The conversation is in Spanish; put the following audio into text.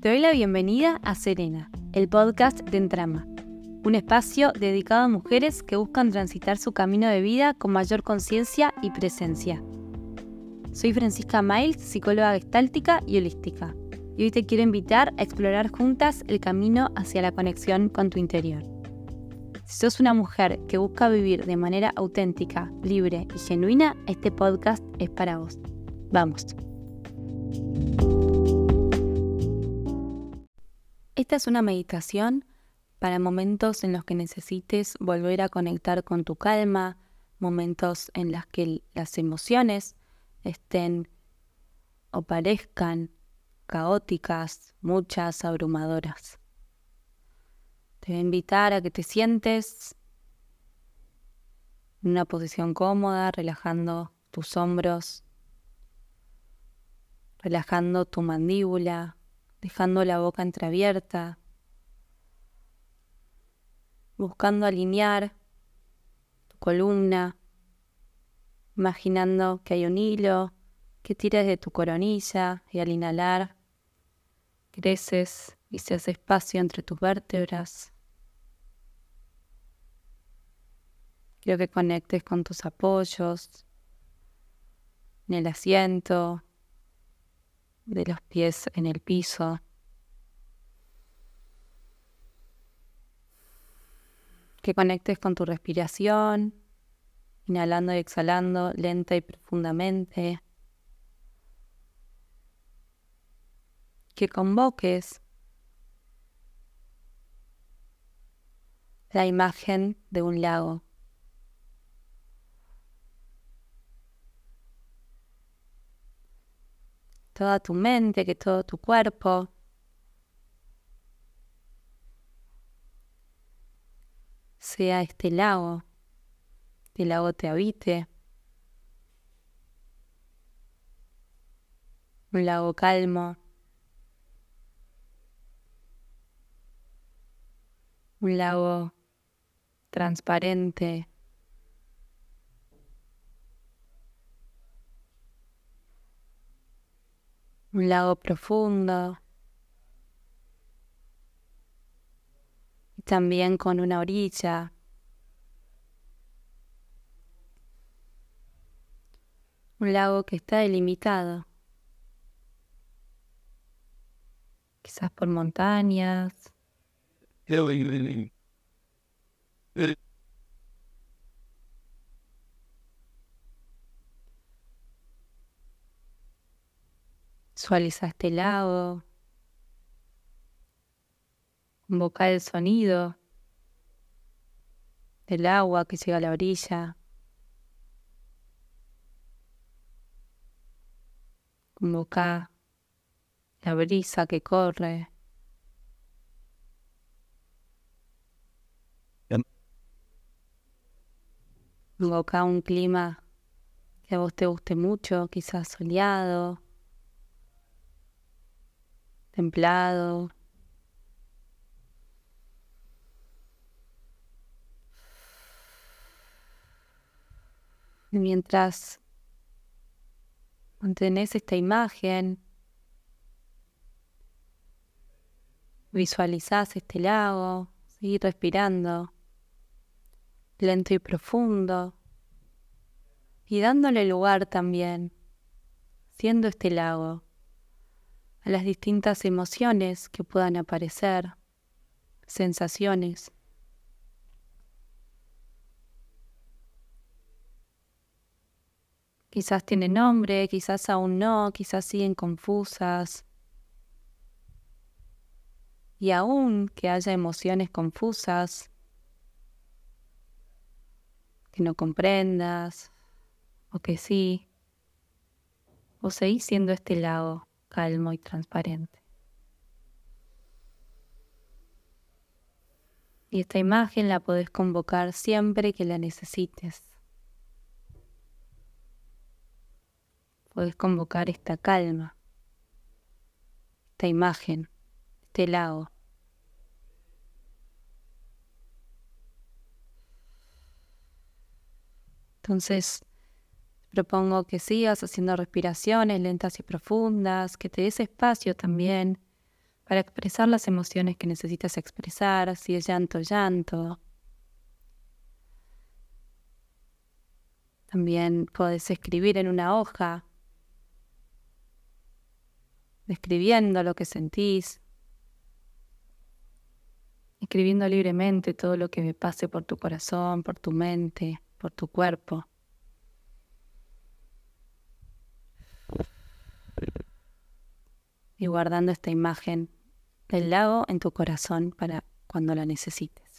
Te doy la bienvenida a Serena, el podcast de Entrama, un espacio dedicado a mujeres que buscan transitar su camino de vida con mayor conciencia y presencia. Soy Francisca Miles, psicóloga gestáltica y holística, y hoy te quiero invitar a explorar juntas el camino hacia la conexión con tu interior. Si sos una mujer que busca vivir de manera auténtica, libre y genuina, este podcast es para vos. Vamos. Esta es una meditación para momentos en los que necesites volver a conectar con tu calma, momentos en los que las emociones estén o parezcan caóticas, muchas, abrumadoras. Te voy a invitar a que te sientes en una posición cómoda, relajando tus hombros, relajando tu mandíbula, dejando la boca entreabierta, buscando alinear tu columna, imaginando que hay un hilo que tira de tu coronilla y al inhalar creces y se hace espacio entre tus vértebras. Quiero que conectes con tus apoyos en el asiento, de los pies en el piso. Que conectes con tu respiración, inhalando y exhalando lenta y profundamente. Que convoques la imagen de un lago. Toda tu mente, que todo tu cuerpo. Sea este lago, el lago te habite, un lago calmo, un lago transparente, un lago profundo y también con una orilla. Un lago que está delimitado, quizás por montañas. Visualiza este lago. Invoca el sonido del agua que llega a la orilla. Invoca la brisa que corre. Invoca un clima que a vos te guste mucho, quizás soleado templado. Mientras mantenés esta imagen, visualizás este lago, seguir respirando lento y profundo y dándole lugar también, siendo este lago a las distintas emociones que puedan aparecer, sensaciones. Quizás tienen nombre, quizás aún no, quizás siguen confusas. Y aún que haya emociones confusas, que no comprendas, o que sí, o seguís siendo este lado calmo y transparente. Y esta imagen la podés convocar siempre que la necesites. Podés convocar esta calma, esta imagen, este lago. Entonces, Propongo que sigas haciendo respiraciones lentas y profundas, que te des espacio también para expresar las emociones que necesitas expresar, si es llanto, llanto. También puedes escribir en una hoja, describiendo lo que sentís, escribiendo libremente todo lo que me pase por tu corazón, por tu mente, por tu cuerpo. Y guardando esta imagen del lago en tu corazón para cuando la necesites.